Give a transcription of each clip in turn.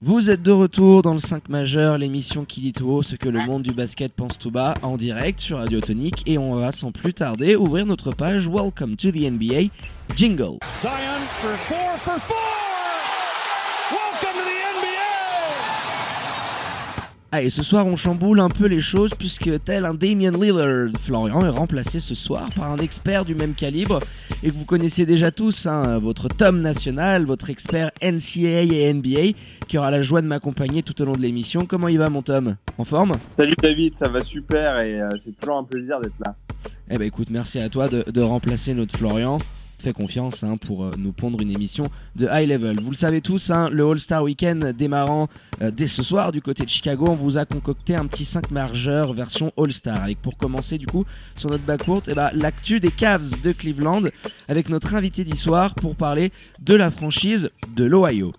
Vous êtes de retour dans le 5 majeur, l'émission qui dit tout haut ce que le monde du basket pense tout bas, en direct sur Radio Tonique, et on va sans plus tarder ouvrir notre page Welcome to the NBA Jingle. Et ce soir, on chamboule un peu les choses puisque, tel un Damian Lillard, Florian est remplacé ce soir par un expert du même calibre et que vous connaissez déjà tous, hein, votre Tom national, votre expert NCAA et NBA, qui aura la joie de m'accompagner tout au long de l'émission. Comment il va, mon Tom? En forme? Salut David, ça va super et euh, c'est toujours un plaisir d'être là. Eh ben écoute, merci à toi de remplacer notre Florian fait confiance hein, pour euh, nous pondre une émission de high level. Vous le savez tous, hein, le All-Star Weekend démarrant euh, dès ce soir du côté de Chicago, on vous a concocté un petit 5 margeurs version All-Star. Avec pour commencer du coup sur notre backcourt, eh ben, l'actu des Cavs de Cleveland avec notre invité d'histoire pour parler de la franchise de l'Ohio.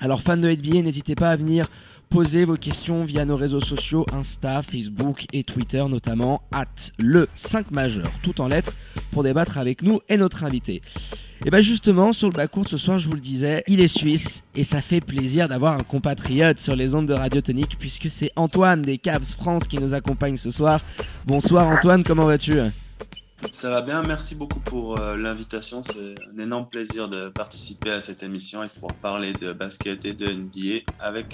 Alors fans de NBA, n'hésitez pas à venir Posez vos questions via nos réseaux sociaux Insta, Facebook et Twitter notamment at le 5 majeur tout en lettres pour débattre avec nous et notre invité. Et bien justement sur le bas court ce soir je vous le disais, il est suisse et ça fait plaisir d'avoir un compatriote sur les ondes de Radio Tonique puisque c'est Antoine des Cavs France qui nous accompagne ce soir. Bonsoir Antoine, comment vas-tu? Ça va bien, merci beaucoup pour euh, l'invitation. C'est un énorme plaisir de participer à cette émission et de pouvoir parler de basket et de NBA avec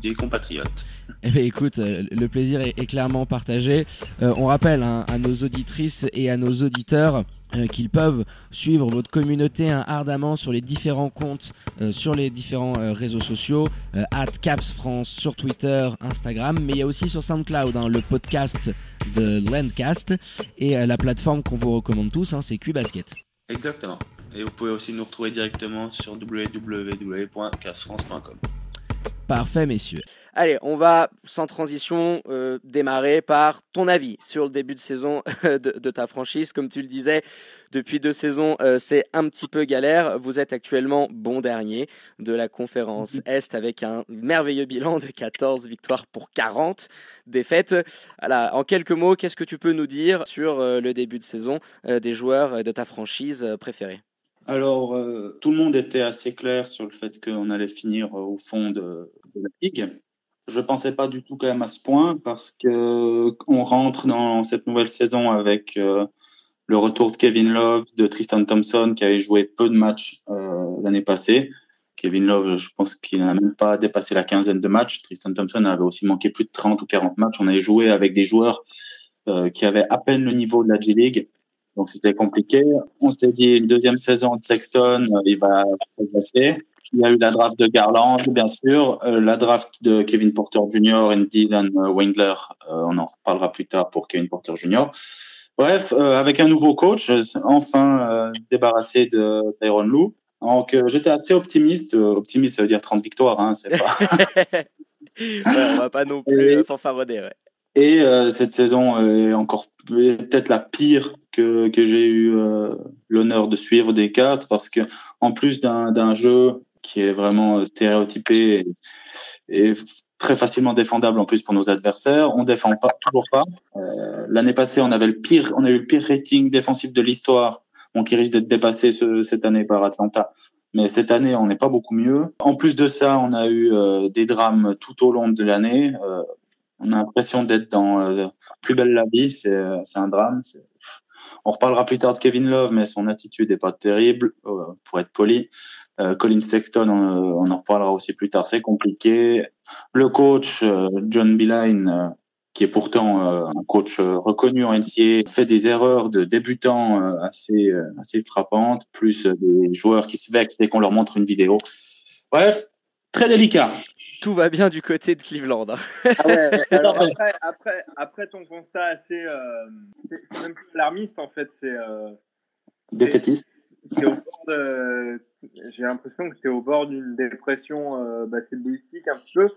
des compatriotes. Eh bien, écoute, euh, le plaisir est, clairement partagé. Euh, on rappelle hein, à nos auditrices et à nos auditeurs euh, qu'ils peuvent suivre votre communauté hein, ardemment sur les différents comptes, sur les différents réseaux sociaux, at Caps France sur Twitter, Instagram, mais il y a aussi sur SoundCloud hein, le podcast de Landcast et la plateforme qu'on vous recommande tous, hein, c'est QBasket. Exactement. Et vous pouvez aussi nous retrouver directement sur www.capsfrance.com. Parfait, messieurs. Allez, on va sans transition euh, démarrer par ton avis sur le début de saison de, ta franchise. Comme tu le disais, depuis deux saisons, euh, c'est un petit peu galère. Vous êtes actuellement bon dernier de la conférence mhm. Est avec un merveilleux bilan de 14 victoires pour 40 défaites. Voilà, en quelques mots, qu'est-ce que tu peux nous dire sur euh, le début de saison des joueurs de ta franchise préférée? Alors, tout le monde était assez clair sur le fait qu'on allait finir au fond de, la ligue. Je pensais pas du tout quand même à ce point parce que on rentre dans cette nouvelle saison avec euh, le retour de Kevin Love, de Tristan Thompson qui avait joué peu de matchs euh, l'année passée. Kevin Love, je pense qu'il n'a même pas dépassé la quinzaine de matchs. Tristan Thompson avait aussi manqué plus de 30 ou 40 matchs. On avait joué avec des joueurs euh, qui avaient à peine le niveau de la G-League. Donc c'était compliqué. On s'est dit une deuxième saison de Sexton, il va progresser. Il y a eu la draft de Garland, bien sûr, euh, la draft de Kevin Porter Jr. et Dylan Wendler. Euh, on en reparlera plus tard pour Kevin Porter Jr. Bref, euh, avec un nouveau coach, enfin débarrassé de Tyron Lou. Donc j'étais assez optimiste. optimiste, ça veut dire 30 victoires, hein, c'est pas. on va pas non plus fanfaronner. Ouais. Et cette saison est encore peut-être la pire que, que j'ai eu l'honneur de suivre des cartes parce que en plus d'un jeu qui est vraiment euh, stéréotypé et, très facilement défendable en plus pour nos adversaires. On défend pas toujours pas. Euh, L'année passée, on avait le pire, on a eu le pire rating défensif de l'histoire, donc qui risque d'être dépassé ce, cette année par Atlanta. Mais cette année, on n'est pas beaucoup mieux. En plus de ça, on a eu euh, des drames tout au long de l'année. Euh, on a l'impression d'être dans euh, Plus belle la vie, c'est un drame. On reparlera plus tard de Kevin Love, mais son attitude est pas terrible, pour être poli. Euh, Colin Sexton, on, en reparlera aussi plus tard, c'est compliqué. Le coach euh, John Beeline, euh, qui est pourtant un coach reconnu en NCA, fait des erreurs de débutants assez assez frappantes, plus des joueurs qui se vexent dès qu'on leur montre une vidéo. Bref, très délicat. Tout va bien du côté de Cleveland. Hein. Ah après, après, ton constat assez, c'est même plus alarmiste en fait, c'est défaitiste. J'ai l'impression que tu es au bord d'une dépression euh, basketballistique un peu.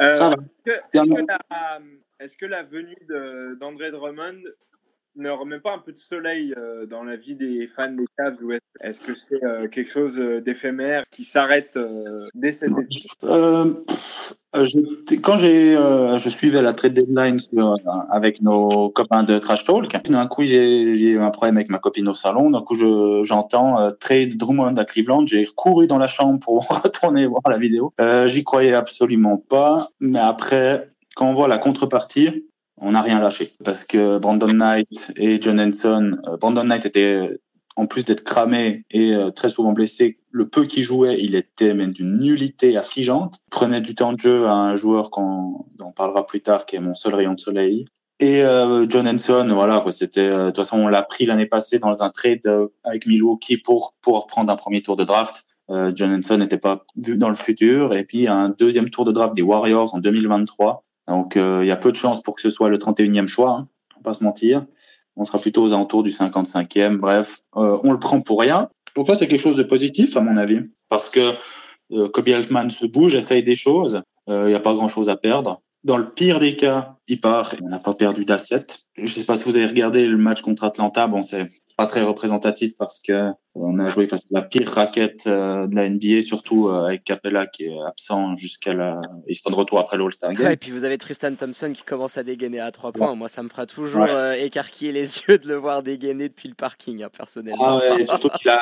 Euh, est-ce, que, la, venue d'André Drummond ne remet pas un peu de soleil euh, dans la vie des fans des Cavs ou est-ce que c'est euh, quelque chose euh, d'éphémère qui s'arrête dès cette quand j'ai, je suivais la trade deadline avec nos copains de Trash Talk, d'un coup j'ai, eu un problème avec ma copine au salon. D'un coup j'entends trade Drummond à Cleveland. J'ai couru dans la chambre pour retourner voir la vidéo. j'y croyais absolument pas, mais après quand on voit la contrepartie, on n'a rien lâché parce que Brandon Knight et John Henson, euh, Brandon Knight était en plus d'être cramé et euh, très souvent blessé, le peu qu'il jouait, il était même d'une nullité affligeante. Il prenait du temps de jeu à un joueur qu'on on parlera plus tard, qui est mon seul rayon de soleil. Et euh, John Henson, voilà, quoi, c'était de toute façon on l'a pris l'année passée dans un trade avec Milwaukee pour pouvoir prendre un premier tour de draft. John Henson n'était pas vu dans le futur. Et puis un deuxième tour de draft des Warriors en 2023 donc euh, il y a peu de chances pour que ce soit le 31e choix, hein, on va pas se mentir. On sera plutôt aux alentours du 55e. Bref, euh, on le prend pour rien. Donc ça, c'est quelque chose de positif à mon avis, parce que euh, Kobe Altman se bouge, essaye des choses. Il n'y a pas grand-chose à perdre. Dans le pire des cas, il part. On n'a pas perdu d'asset. Je ne sais pas si vous avez regardé le match contre Atlanta. Bon, c'est pas très représentatif parce que on a joué face à la pire raquette euh, de la NBA, surtout euh, avec Capella qui est absent jusqu'à la. Il sera de retour après l'All-Star Game. et puis vous avez Tristan Thompson qui commence à dégainer à trois points. Moi, ça me fera toujours euh, écarquiller les yeux de le voir dégainer depuis le parking, hein, personnellement. Ah ouais, surtout qu'il a,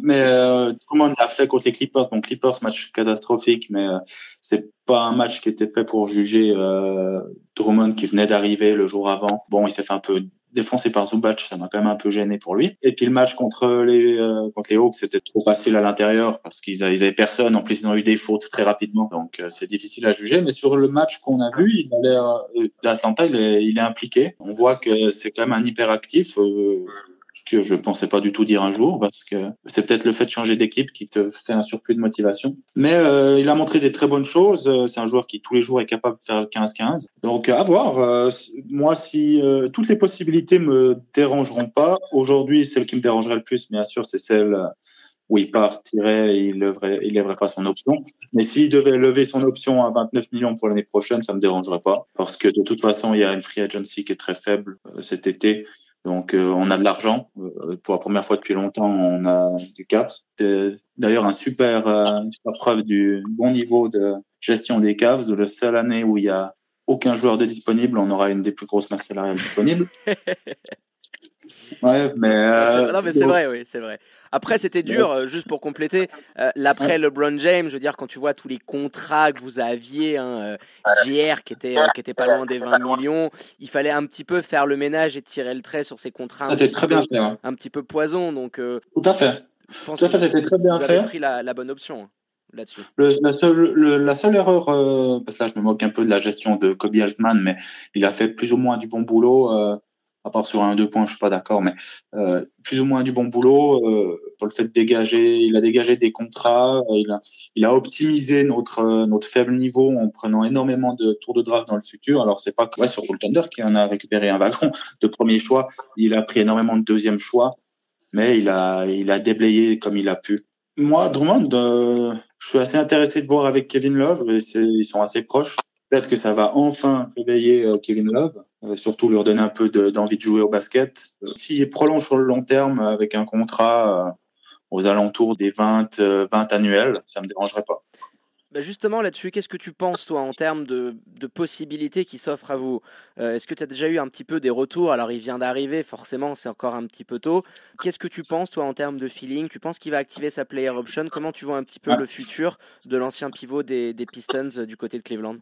Mais tout le monde l'a fait contre les Clippers. Bon, Clippers, match catastrophique, mais c'est pas un match qui était fait pour juger Drummond qui venait d'arriver le jour avant. Bon, il s'est fait un peu défoncé par Zubac, ça m'a quand même un peu gêné pour lui. Et puis le match contre les euh, contre les Hawks, c'était trop facile à l'intérieur parce qu'ils avaient, personne. En plus, ils ont eu des fautes très rapidement, donc euh, c'est difficile à juger. Mais sur le match qu'on a vu, il a l'air euh, d'Atlanta, il, il, est impliqué. On voit que c'est quand même un hyperactif. Euh, que je pensais pas du tout dire un jour parce que c'est peut-être le fait de changer d'équipe qui te fait un surplus de motivation. Mais euh, il a montré des très bonnes choses. Euh, c'est un joueur qui tous les jours est capable de faire 15-15. Donc à voir. Euh, moi, si toutes les possibilités me dérangeront pas, aujourd'hui, celle qui me dérangerait le plus, bien sûr, c'est celle où il partirait il lèverait, il lèverait pas son option. Mais s'il devait lever son option à 29 millions pour l'année prochaine, ça me dérangerait pas. Parce que de toute façon, il y a une free agency qui est très faible cet été. Donc euh, on a de l'argent. Euh, pour la première fois depuis longtemps, on a du caps. C'est d'ailleurs un super, euh, preuve du bon niveau de gestion des Cavs. La seule année où il y a aucun joueur de disponible, on aura une des plus grosses masses salariales disponibles. Ouais, mais. Euh, non, mais c'est vrai, oui, c'est vrai. Après, c'était dur, euh, juste pour compléter, euh, l'après LeBron James, je veux dire, quand tu vois tous les contrats que vous aviez, hein, JR qui était, qui était pas loin des 20 millions, il fallait un petit peu faire le ménage et tirer le trait sur ces contrats. C'était très bien fait. Un petit peu poison, donc. Tout à fait. Je pense Tout à fait, c'était très bien vous fait. Avez pris la, la bonne option. Hein, là-dessus. la, seule, la seule erreur, parce que là je me moque un peu de la gestion de Kobe Altman, mais il a fait plus ou moins du bon boulot à part sur un deux points, je suis pas d'accord, mais euh, plus ou moins du bon boulot euh, pour le fait de dégager. Il a dégagé des contrats, euh, il a, il a optimisé notre euh, notre faible niveau en prenant énormément de tours de draft dans le futur. Alors c'est pas ouais, sur le Thunder qui en a récupéré un wagon de premier choix. Il a pris énormément de deuxième choix, mais il a il a déblayé comme il a pu. Moi, Drummond, euh, je suis assez intéressé de voir avec Kevin Love. Ils sont assez proches. Peut-être que ça va enfin réveiller Kevin Love. Euh, surtout leur donner un peu d'envie de, jouer au basket. Euh, s'il prolonge sur le long terme avec un contrat euh, aux alentours des 20, 20 annuels, ça me dérangerait pas. Bah, justement là-dessus, qu'est-ce que tu penses toi en termes de, de possibilités qui s'offrent à vous? Est-ce que tu as déjà eu un petit peu des retours? Alors il vient d'arriver, forcément c'est encore un petit peu tôt. Qu'est-ce que tu penses toi en termes de feeling? Tu penses qu'il va activer sa player option? Comment tu vois un petit peu le futur de l'ancien pivot des, des Pistons du côté de Cleveland?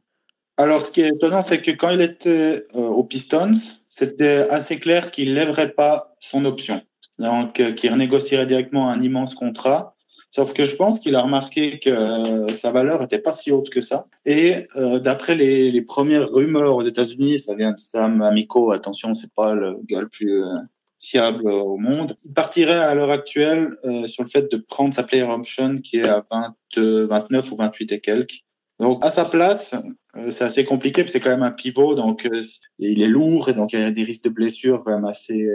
Alors, ce qui est étonnant, c'est que quand il était euh, aux Pistons, c'était assez clair qu'il lèverait pas son option. Donc, euh, qu'il renégocierait directement un immense contrat. Sauf que je pense qu'il a remarqué que euh, sa valeur était pas si haute que ça. Et d'après les, premières rumeurs aux États-Unis, ça vient de Sam Amico. Attention, c'est pas le gars le plus fiable au monde. Il partirait à l'heure actuelle sur le fait de prendre sa player option qui est à 20, 29 ou 28 et quelques. Donc à sa place, euh, c'est assez compliqué, c'est quand même un pivot, donc euh, il est lourd et donc il y a des risques de blessures quand même assez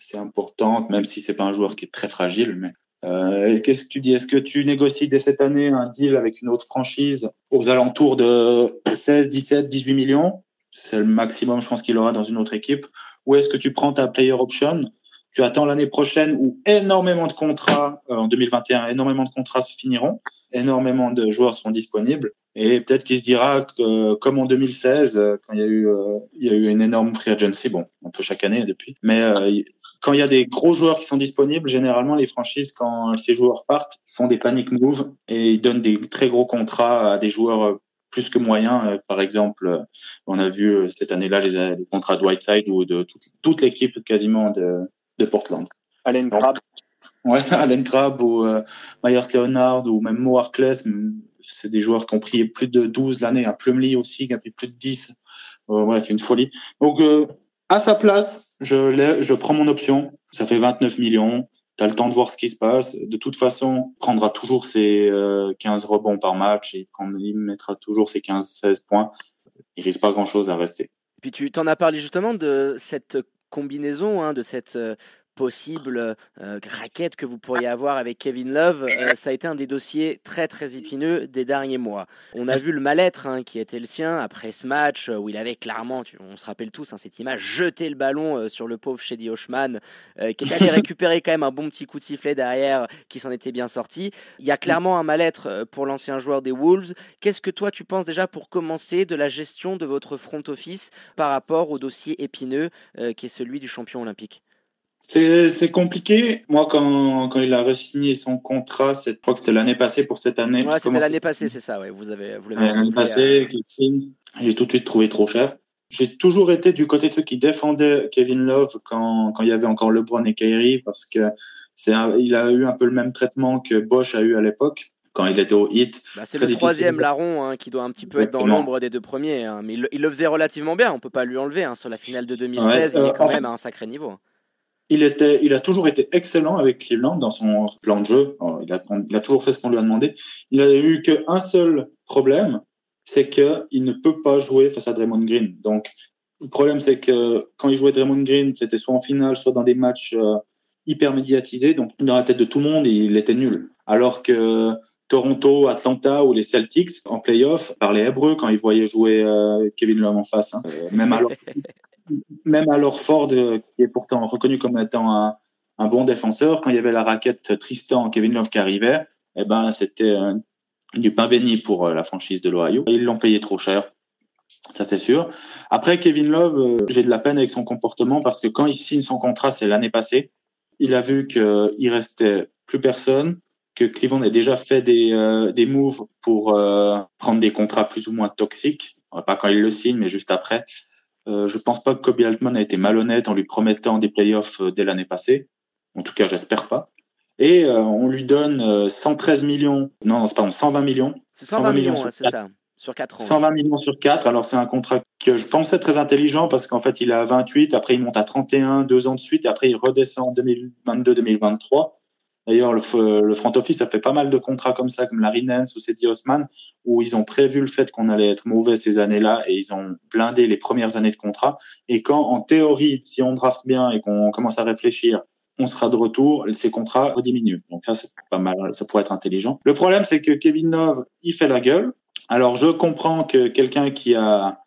assez importantes, même si c'est pas un joueur qui est très fragile. Mais euh, qu'est-ce que tu dis? Est-ce que tu négocies dès cette année un deal avec une autre franchise aux alentours de 16, 17, 18 millions? C'est le maximum, je pense, qu'il aura dans une autre équipe. ou est-ce que tu prends ta player option tu attends l'année prochaine où énormément de contrats, euh, en 2021, énormément de contrats se finiront, énormément de joueurs seront disponibles. Et peut-être qu'il se dira que, comme en 2016, euh, quand il y a eu, euh, il y a eu une énorme free agency, bon, un peu chaque année depuis, mais quand il y a des gros joueurs qui sont disponibles, généralement les franchises, quand ces joueurs partent, font des panic moves et ils donnent des très gros contrats à des joueurs plus que moyens. Par exemple, on a vu cette année-là les, les, contrats de Whiteside ou de toute l'équipe quasiment de, de Portland. Allen Crabbe. Ouais, Allen Crabbe ou euh, Myers Leonard ou même Mo Harkless, c'est des joueurs qui ont pris plus de 12 l'année. Un Plumlee aussi qui a pris plus de 10. Euh, ouais, c'est une folie. Donc, euh, à sa place, je, je prends mon option. Ça fait 29 millions. Tu as le temps de voir ce qui se passe. De toute façon, il prendra toujours ses 15 rebonds par match. Il, il mettra toujours ses 15-16 points. Il risque pas grand-chose à rester. Et puis tu t'en as parlé justement de cette combinaison, hein, de cette euh, possible euh, raquette que vous pourriez avoir avec Kevin Love, euh, ça a été un des dossiers très très épineux des derniers mois. On a vu le mal-être hein, qui était le sien après ce match où il avait clairement, on se rappelle tous hein, cette image, jeté le ballon sur le pauvre Shady Hoshman, qui est allé récupérer quand même un bon petit coup de sifflet derrière, qui s'en était bien sorti. Il y a clairement un mal-être pour l'ancien joueur des Wolves. Qu'est-ce que toi tu penses déjà pour commencer de la gestion de votre front office par rapport au dossier épineux qui est celui du champion olympique? C'est compliqué. Moi, quand, quand il a re-signé son contrat, je crois que c'était l'année passée pour cette année. Ouais, c'était l'année passée, c'est ça. Ouais. Vous avez, vous l'année passée, qu'il signe. J'ai tout de suite trouvé trop cher. J'ai toujours été du côté de ceux qui défendaient Kevin Love quand, quand il y avait encore LeBron et Kyrie parce que c'est il a eu un peu le même traitement que Bosch a eu à l'époque quand il était au hit. Bah, c'est le troisième larron hein, qui doit un petit peu être dans l'ombre des deux premiers. Hein. Mais il, le faisait relativement bien, on peut pas lui enlever. Hein. Sur la finale de 2016, il est euh, quand même à un sacré niveau il, a toujours été excellent avec Cleveland dans son plan de jeu. Il a, toujours fait ce qu'on lui a demandé. Il a eu qu'un seul problème, c'est qu'il ne peut pas jouer face à Draymond Green. Donc, le problème, c'est que quand il jouait Draymond Green, c'était soit en finale, soit dans des matchs euh, hyper médiatisés. Donc, dans la tête de tout le monde, il était nul. Alors que Toronto, Atlanta ou les Celtics en playoff parlaient hébreu quand ils voyaient jouer euh, Kevin Love en face. Hein. même alors même alors Ford, euh, qui est pourtant reconnu comme étant un, bon défenseur, quand il y avait la raquette Tristan, Kevin Love qui arrivait, eh ben, c'était euh, du pain béni pour euh, la franchise de l'Ohio. Ils l'ont payé trop cher. Ça, c'est sûr. Après, Kevin Love, j'ai de la peine avec son comportement parce que quand il signe son contrat, c'est l'année passée. Il a vu qu'il restait plus personne, que Cleveland a déjà fait des, des moves pour prendre des contrats plus ou moins toxiques. Pas quand il le signe, mais juste après. Euh, je pense pas que Kobe Altman a été malhonnête en lui promettant des playoffs euh, dès l'année passée. En tout cas, j'espère pas. Et euh, on lui donne 113 millions, non, pardon, 120 millions. C'est 120, millions, c'est ça, sur 4 ans. 120 millions sur 4. Alors, c'est un contrat que je pensais très intelligent parce qu'en fait, il a 28, après, il monte à 31, deux ans de suite, et après, il redescend en 2022-2023. D'ailleurs, le, front office a fait pas mal de contrats comme ça, comme Larry Nance ou Seti Osman, où ils ont prévu le fait qu'on allait être mauvais ces années-là et ils ont blindé les premières années de contrat. Et quand, en théorie, si on draft bien et qu'on commence à réfléchir, on sera de retour, ces contrats rediminuent. Donc ça, c'est pas mal, ça pourrait être intelligent. Le problème, c'est que Kevin Love, il fait la gueule. Alors, je comprends que quelqu'un qui a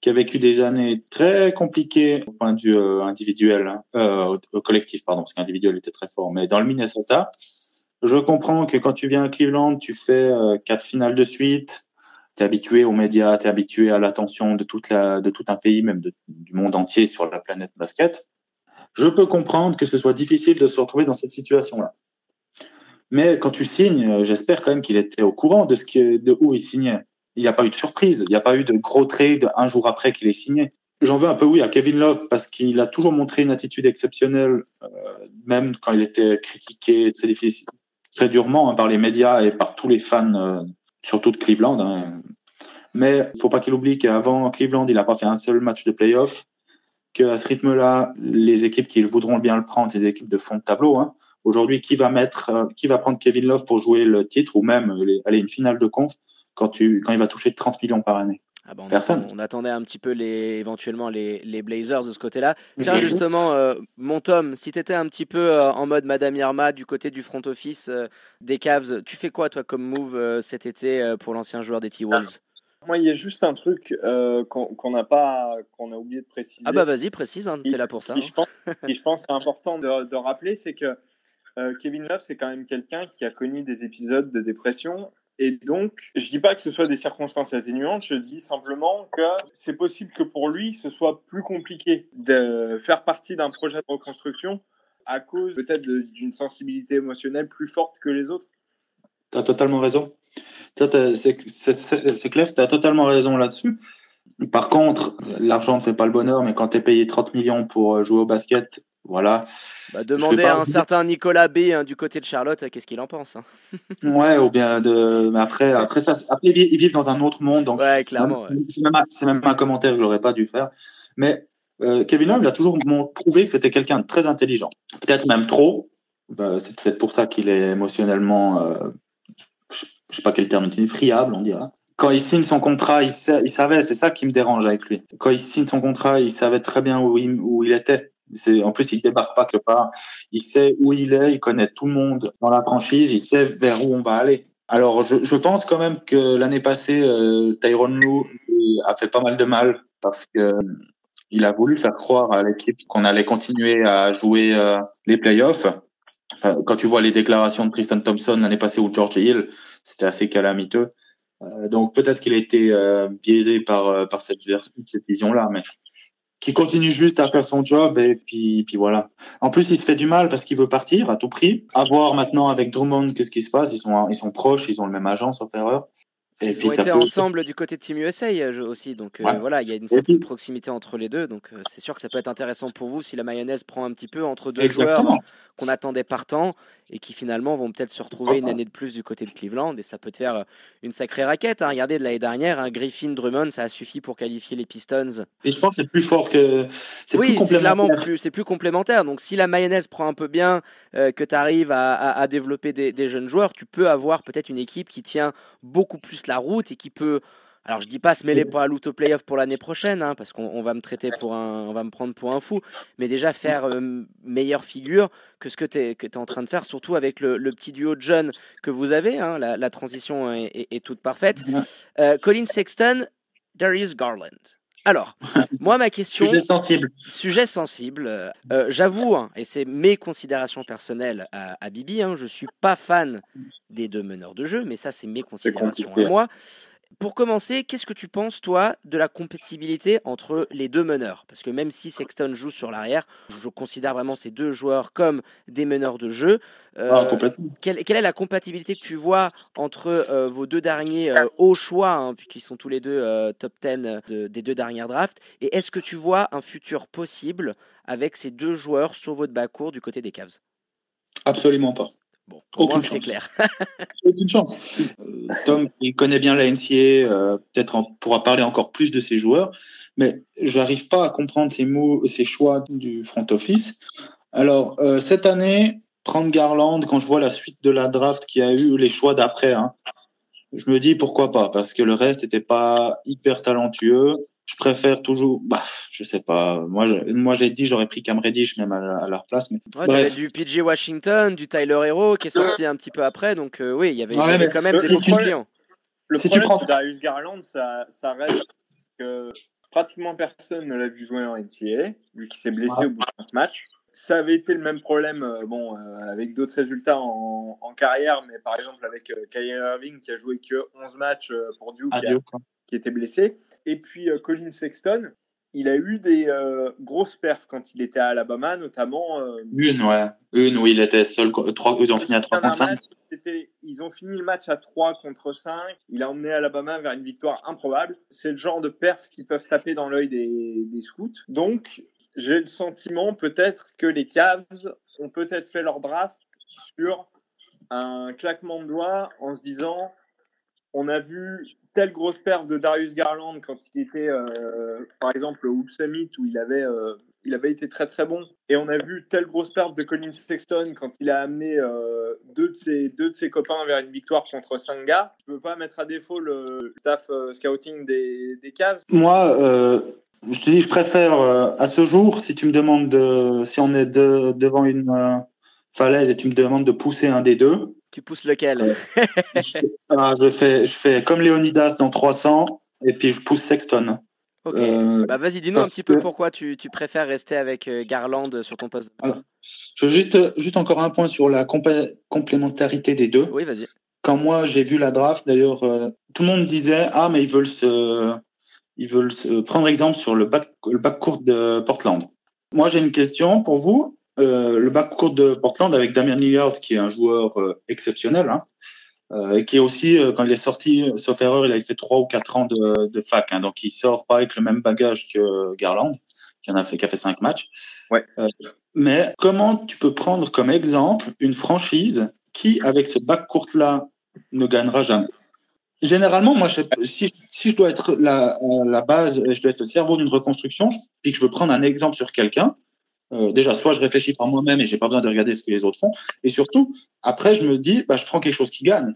qui a vécu des années très compliquées au point de vue euh, individuel, hein, euh, collectif, pardon, parce qu'individuel était très fort, mais dans le Minnesota, je comprends que quand tu viens à Cleveland, tu fais euh, quatre finales de suite, tu es habitué aux médias, tu es habitué à l'attention de tout un pays, même du monde entier sur la planète basket. Je peux comprendre que ce soit difficile de se retrouver dans cette situation-là. Mais quand tu signes, euh, j'espère quand même qu'il était au courant de, ce que, de où il signait il n'y a pas eu de surprise, il n'y a pas eu de gros trade un jour après qu'il ait signé. J'en veux un peu, oui, à Kevin Love parce qu'il a toujours montré une attitude exceptionnelle, euh, même quand il était critiqué très durement hein, par les médias et par tous les fans, euh, surtout de Cleveland. Hein. Mais il faut pas qu'il oublie qu'avant Cleveland, il n'a pas fait un seul match de playoff. Qu'à ce rythme-là, les équipes qui voudront bien le prendre, c'est des équipes de fond de tableau. Hein. Aujourd'hui, qui va euh, qui va prendre Kevin Love pour jouer le titre ou même aller une finale de conf? Quand, tu, quand il va toucher 30 millions par année. Ah bah, on Personne. on attendait un petit peu les, éventuellement les, les Blazers de ce côté-là. Tiens, justement, euh, mon Tom, si tu étais un petit peu euh, en mode Madame Irma du côté du front office euh, des Cavs, tu fais quoi, toi, comme move cet été pour l'ancien joueur des T-Wolves? Moi, il y a juste un truc euh, qu'on n'a pas, qu'on a oublié de préciser. Ah bah vas-y, précise, hein, t'es là pour ça. Et je pense, et je pense que c'est important de, de, rappeler, c'est que euh, Kevin Love, c'est quand même quelqu'un qui a connu des épisodes de dépression. Et donc, je dis pas que ce soit des circonstances atténuantes, je dis simplement que c'est possible que pour lui, ce soit plus compliqué de faire partie d'un projet de reconstruction à cause peut-être d'une sensibilité émotionnelle plus forte que les autres. Tu as totalement raison. C'est clair, tu as totalement raison là-dessus. Par contre, l'argent ne fait pas le bonheur, mais quand tu es payé 30 millions pour jouer au basket, voilà. Bah, demandez à un certain Nicolas B hein, du côté de Charlotte, euh, qu'est-ce qu'il en pense. Hein. ouais, ou bien de. Mais après, après ça, après ils vivent dans un autre monde, donc. Ouais, clairement. C'est même, même, un commentaire que j'aurais pas dû faire. Mais euh, Kevin Love, il a toujours prouvé que c'était quelqu'un de très intelligent. Peut-être même trop. Bah, c'est peut-être pour ça qu'il est émotionnellement je sais pas quel terme utiliser, friable, on dirait. Quand il signe son contrat, il, il savait, c'est ça qui me dérange avec lui. Quand il signe son contrat, il savait très bien où il, où il était. En plus, il débarque pas que part. Il sait où il est, il connaît tout le monde dans la franchise, il sait vers où on va aller. Alors, je, pense quand même que l'année passée, euh, Tyrone Lou a fait pas mal de mal parce que il a voulu faire croire à l'équipe qu'on allait continuer à jouer euh, les playoffs quand tu vois les déclarations de Tristan Thompson l'année passée ou George Hill, c'était assez calamiteux. Euh, donc peut-être qu'il a été euh, biaisé par, euh, par cette, cette vision-là, mais qui continue juste à faire son job et puis, puis voilà. En plus, il se fait du mal parce qu'il veut partir à tout prix. À voir maintenant avec Drummond qu'est-ce qui se passe. Ils sont, ils sont proches, ils ont le même agent, sauf erreur. Et Ils ont été ensemble du côté de Team USA aussi, donc voilà, il y a une certaine proximité entre les deux, donc c'est sûr que ça peut être intéressant pour vous si la mayonnaise prend un petit peu entre deux joueurs qu'on attendait partant et qui finalement vont peut-être se retrouver une année de plus du côté de Cleveland et ça peut te faire une sacrée raquette. Hein. Regardez de l'année dernière, un Griffin Drummond, ça a suffi pour qualifier les Pistons. Et je pense que c'est plus fort que. Oui, c'est clairement plus, c'est plus complémentaire. Donc si la mayonnaise prend un peu bien, euh, que tu arrives à, à, développer des, des jeunes joueurs, tu peux avoir peut-être une équipe qui tient beaucoup plus la route et qui peut alors je dis pas se mêler pour la loot playoff pour l'année prochaine, hein, parce qu'on va me traiter pour un, on va me prendre pour un fou, mais déjà faire euh, meilleure figure que ce que tu es, que es en train de faire, surtout avec le, petit duo de jeunes que vous avez. Hein, la, transition est, toute parfaite. Euh, Colin Sexton, Darius Garland. Alors, moi, ma question. Sujet sensible. Sujet sensible. Euh, j'avoue, hein, et c'est mes considérations personnelles à, à Bibi, hein, je suis pas fan des deux meneurs de jeu, mais ça, c'est mes considérations à moi. Pour commencer, qu'est-ce que tu penses, toi, de la compatibilité entre les deux meneurs? Parce que même si Sexton joue sur l'arrière, je considère vraiment ces deux joueurs comme des meneurs de jeu. Euh, ah, quelle, est la compatibilité que tu vois entre euh, vos deux derniers euh, hauts choix, hein, puisqu'ils sont tous les deux top 10 des deux dernières drafts? Et est-ce que tu vois un futur possible avec ces deux joueurs sur votre bas-court du côté des Cavs? Absolument pas. Bon, Aucune c'est clair. Aucune chance. Euh, Tom, il connaît bien la NCA, euh, peut-être pourra parler encore plus de ses joueurs, mais je n'arrive pas à comprendre ces mots, ces choix du front office. Alors, euh, cette année, prendre Garland, quand je vois la suite de la draft qui a eu les choix d'après, hein, je me dis pourquoi pas, parce que le reste n'était pas hyper talentueux je préfère toujours. Bah, je sais pas. Moi, moi j'ai dit j'aurais pris Cam Reddish même à, leur place. Mais ouais, du PJ Washington, du Tyler Hero qui est sorti un petit peu après. Donc euh, oui, il y avait, quand même des bons clients. Le si problème de Darius Garland, ça, ça reste que pratiquement personne ne l'a vu jouer en NCAA, vu qu'il s'est blessé au bout de 5 matchs. Ça avait été le même problème, euh, bon, euh, avec d'autres résultats en, en, carrière, mais par exemple avec Kyrie Irving qui a joué que 11 matchs pour Duke, qui était blessé. Et puis euh, Colin Sexton, il a eu des euh, grosses perfs quand il était à Alabama, notamment. Euh, une, ouais. Une où il était seul. Trois, ils ont fini à 3 contre 5. ils ont fini le match à 3 contre 5. Il a emmené Alabama vers une victoire improbable. C'est le genre de perfs qui peuvent taper dans l'œil des, des, scouts. Donc, j'ai le sentiment peut-être que les Cavs ont peut-être fait leur draft sur un claquement de doigts en se disant on a vu telle grosse perte de Darius Garland quand il était, euh, par exemple, au Summit où il avait, euh, il avait été très très bon. Et on a vu telle grosse perte de Colin Sexton quand il a amené euh, deux, de ses, deux de ses copains vers une victoire contre Sanga. Je ne peux pas mettre à défaut le staff scouting des, des Cavs. Moi, je te dis, je préfère à ce jour, si tu me demandes de, si on est devant une falaise et tu me demandes de pousser un des deux, tu pousses lequel? Ah, je, fais, je fais comme Léonidas dans 300. et puis je pousse Sexton. Ok. Euh, bah vas-y, dis-nous un petit peu pourquoi tu, tu préfères rester avec euh, Garland sur ton poste. Alors, Je veux juste, juste encore un point sur la complémentarité des deux. Oui, vas-y. Quand moi j'ai vu la draft, d'ailleurs, euh, tout le monde disait ah mais ils veulent se, ils veulent se prendre exemple sur le back, le backcourt de Portland. Moi j'ai une question pour vous. Euh, le backcourt de Portland avec Damien Lillard qui est un joueur euh, exceptionnel, hein, euh, et qui est aussi euh, quand il est sorti, sauf erreur, il a fait trois ou quatre ans de, de fac, hein, donc il sort pas avec le même bagage que Garland, qui en a fait, qui a fait cinq matchs. Ouais. Euh, mais comment tu peux prendre comme exemple une franchise qui, avec ce backcourt là, ne gagnera jamais? Généralement, moi, je, si, si je dois être la, la base, et je dois être le cerveau d'une reconstruction, puis que je veux prendre un exemple sur quelqu'un, euh, déjà, soit je réfléchis par moi-même et j'ai pas besoin de regarder ce que les autres font, et surtout, après, je me dis, bah, je prends quelque chose qui gagne.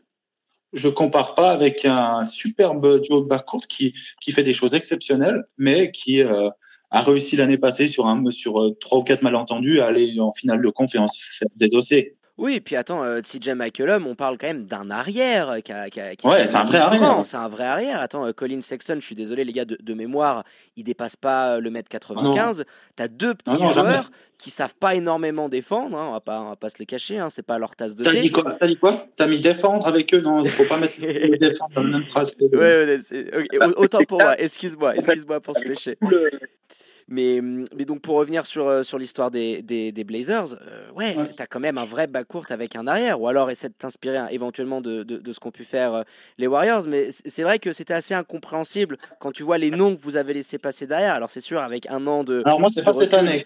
Je compare pas avec un superbe duo de backcourt qui, qui fait des choses exceptionnelles, mais qui euh, a réussi l'année passée sur un sur euh, trois ou quatre malentendus à aller en finale de conférence des OC. Oui, et puis attends, euh, CJ McCollum, on parle quand même d'un arrière qui a, qui a- qui Ouais, c'est un vrai arrière. C'est un vrai arrière. Attends, euh, Colin Sexton, je suis désolé les gars de, de mémoire, il dépasse pas euh, le mètre 95. T'as deux petits Ah non, jamais. joueurs qui savent pas énormément défautre, hein, on va pas, on va pas se les cacher, hein, c'est pas leur tasse de T'as thé. dit quoi T'as dit quoi? T'as mis défendre avec eux? Non, il faut pas mettre le défendre dans la même phrase. que- Ouais, ouais, c'est- ok, au- autant pour moi, excuse-moi, excuse-moi pour ce péché. Mais, mais donc pour revenir sur, euh, sur l'histoire des, des, des Blazers, euh, ouais, Ouais. t'as quand même un vrai backcourt avec un arrière, ou alors essaie de t'inspirer hein, éventuellement de, de, de ce qu'ont pu faire euh, les Warriors. Mais c'est vrai que c'était assez incompréhensible quand tu vois les noms que vous avez laissés passer derrière. Alors c'est sûr, avec un an de, Alors moi, c'est pas cette année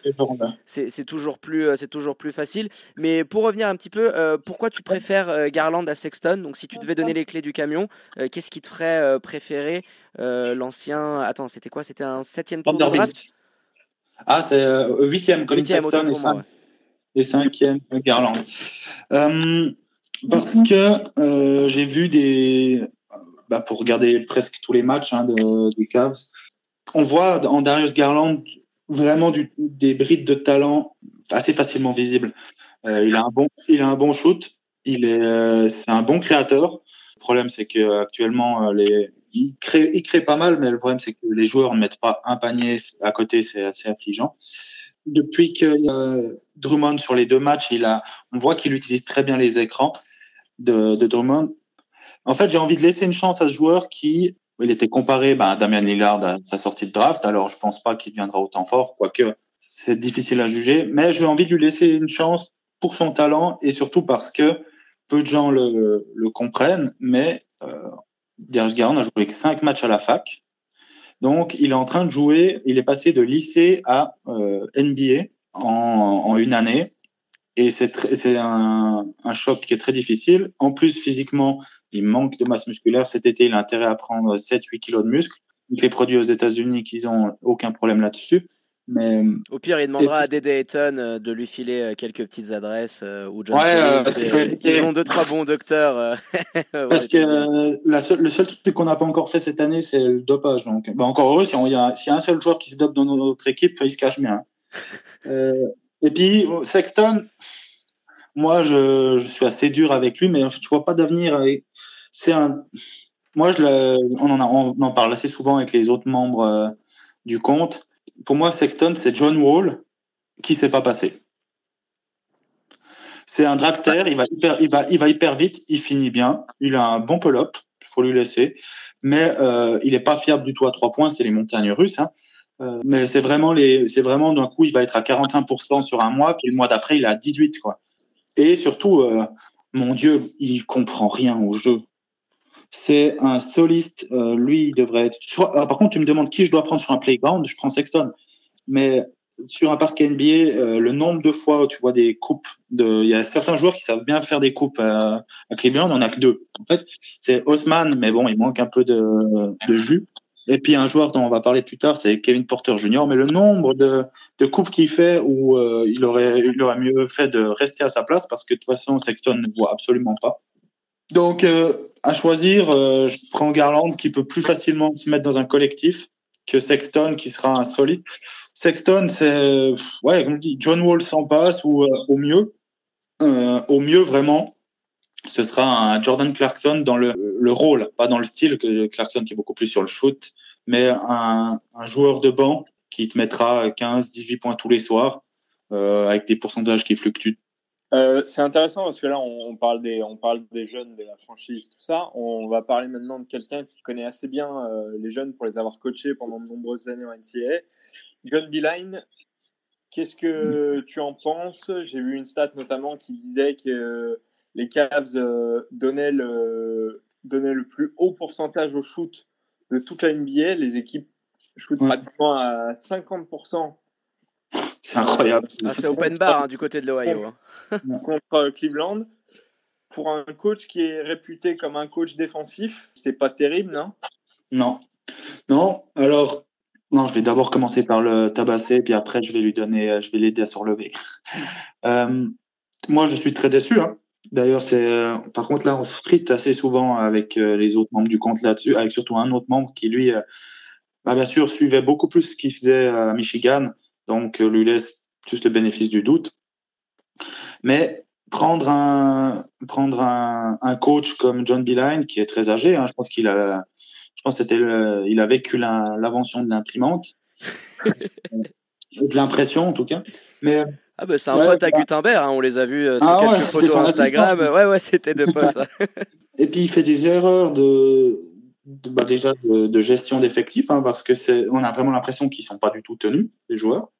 c'est toujours plus c'est toujours plus facile mais pour revenir un petit peu euh, pourquoi tu préfères Garland à Sexton? Donc si tu devais donner les clés du camion euh, qu'est-ce qui te ferait préférer euh, l'ancien attends c'était quoi? C'était un septième tour de draft? Ah, c'est euh, huitième, Colin Sexton et, pour moi, cinq- ouais. et cinquième, Garland. Euh, parce que euh, j'ai vu des... Bah, pour regarder presque tous les matchs hein, de, des Cavs, on voit en Darius Garland vraiment du, des brides de talent assez facilement visibles. Euh, il a un bon, il a un bon shoot. Il est, c'est un bon créateur. Le problème, c'est que actuellement, les, il crée, il crée pas mal, mais le problème, c'est que les joueurs ne mettent pas un panier à côté. C'est assez affligeant. Depuis que euh, Drummond sur les deux matchs, il a, on voit qu'il utilise très bien les écrans de, Drummond. En fait, j'ai envie de laisser une chance à ce joueur qui, il était comparé bah, à Damian Lillard à sa sortie de draft. Alors, je pense pas qu'il deviendra autant fort, quoique c'est difficile à juger. Mais j'ai envie de lui laisser une chance pour son talent et surtout parce que peu de gens le, le comprennent. Mais euh, Darius Garland a joué que cinq matchs à la fac. Donc, il est en train de jouer. Il est passé de lycée à euh, NBA en, une année. Et c'est un, choc qui est très difficile. En plus, physiquement, il manque de masse musculaire. Cet été, il a intérêt à prendre 7-8 kilos de muscles. Il fait produit aux États-Unis qu'ils ont aucun problème là-dessus. Mais au pire il demandera à Dede Ayton euh, de lui filer euh, quelques petites adresses euh, ou John Ouais, disais. ils ont deux trois bons docteurs euh, parce que États-Unis. la seule- le seul truc qu'on n'a pas encore fait cette année, c'est le dopage. Donc, bah, encore heureux, si il y a, s'il y a un seul joueur qui se dope dans notre équipe, il se cache bien. Euh, et puis Sexton, moi, je, je suis assez dur avec lui, mais en fait, je vois pas d'avenir. C'est un, moi, je le- on en a, on en parle assez souvent avec les autres membres euh, du compte. Pour moi, Sexton, c'est John Wall qui s'est pas passé. C'est un dragster, il va hyper, il il vite, il finit bien, il a un bon pull-up, faut lui laisser, mais euh, il est pas fiable du tout à trois points, c'est les montagnes russes. Hein. Euh, mais c'est vraiment c'est vraiment d'un coup, il va être à 45% sur un mois, puis le mois d'après, il est à 18 quoi. Et surtout, euh, mon Dieu, il comprend rien au jeu. C'est un soliste, euh, lui, il devrait être. ah, par contre, tu me demandes qui je dois prendre sur un playground, je prends Sexton. Mais sur un parc NBA, euh, le nombre de fois où tu vois des coupes, il y a certains joueurs qui savent bien faire des coupes à Cleveland, on en a que deux. En fait, c'est Haussmann, mais bon, il manque un peu de, de jus. Et puis un joueur dont on va parler plus tard, c'est Kevin Porter Jr. Mais le nombre de, de coupes qu'il fait où euh, il aurait il aurait mieux fait de rester à sa place parce que de toute façon Sexton ne voit absolument pas. Donc euh, à choisir, euh, je prends Garland qui peut plus facilement se mettre dans un collectif que Sexton qui sera un solide. Sexton, c'est ouais, comme je dis, John Wall s'en passe ou euh, au mieux, euh, au mieux vraiment, ce sera un Jordan Clarkson dans le, le rôle, pas dans le style, que Clarkson qui est beaucoup plus sur le shoot, mais un, un joueur de banc qui te mettra 15, 18 points tous les soirs, euh, avec des pourcentages qui fluctuent. Euh, c'est intéressant parce que là, on, on, parle des, on parle des jeunes, de la franchise, tout ça. On va parler maintenant de quelqu'un qui connaît assez bien euh, les jeunes pour les avoir coachés pendant de nombreuses années en NCAA. John Beeline, qu'est-ce que tu en penses? J'ai vu une stat notamment qui disait que les Cavs euh, donnaient, le, donnaient le plus haut pourcentage au shoot de toute la NBA. Les équipes shootent pratiquement à 50% C'est incroyable. Ah, c'est open bar hein, du côté de l'Ohio. hein. contre Cleveland. Pour un coach qui est réputé comme un coach défensif, c'est pas terrible, non? Non. Non, alors, non, je vais d'abord commencer par le tabasser, puis après, je vais lui donner, euh, je vais l'aider à se relever. Euh, moi, je suis très déçu. Hein. D'ailleurs, c'est, euh, par contre, là, on se frite assez souvent avec euh, les autres membres du compte là-dessus, avec surtout un autre membre qui, lui, euh, bah, bien sûr, suivait beaucoup plus ce qu'il faisait à Michigan, donc euh, lui laisse plus le bénéfice du doute. Mais prendre un, prendre un, un coach comme John Beeline, qui est très âgé, hein, je pense qu'il a, je pense que c'était le- il a vécu l'invention de l'imprimante, de l'impression en tout cas. Mais Ah bah c'est un Ouais, pote à bah- Gutenberg, hein, on les a vus euh, sur Ah quelques photos Instagram. Ouais ouais, c'était deux potes. et puis il fait des erreurs de, de- bah, déjà de, de gestion d'effectifs, hein, parce que c'est, on a vraiment l'impression qu'ils sont pas du tout tenus les joueurs.